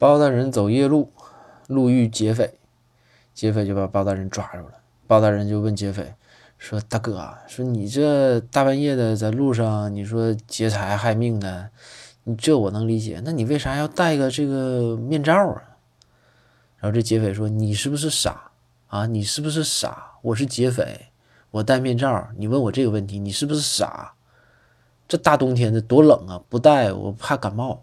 包大人走夜路，路遇劫匪，劫匪就把包大人抓住了。包大人就问劫匪说：“大哥，说你这大半夜的在路上，你说劫财害命的，你这我能理解。那你为啥要戴个这个面罩啊？”然后这劫匪说：“你是不是傻啊？你是不是傻？我是劫匪，我戴面罩，你问我这个问题，你是不是傻？这大冬天的多冷啊，不戴我怕感冒。”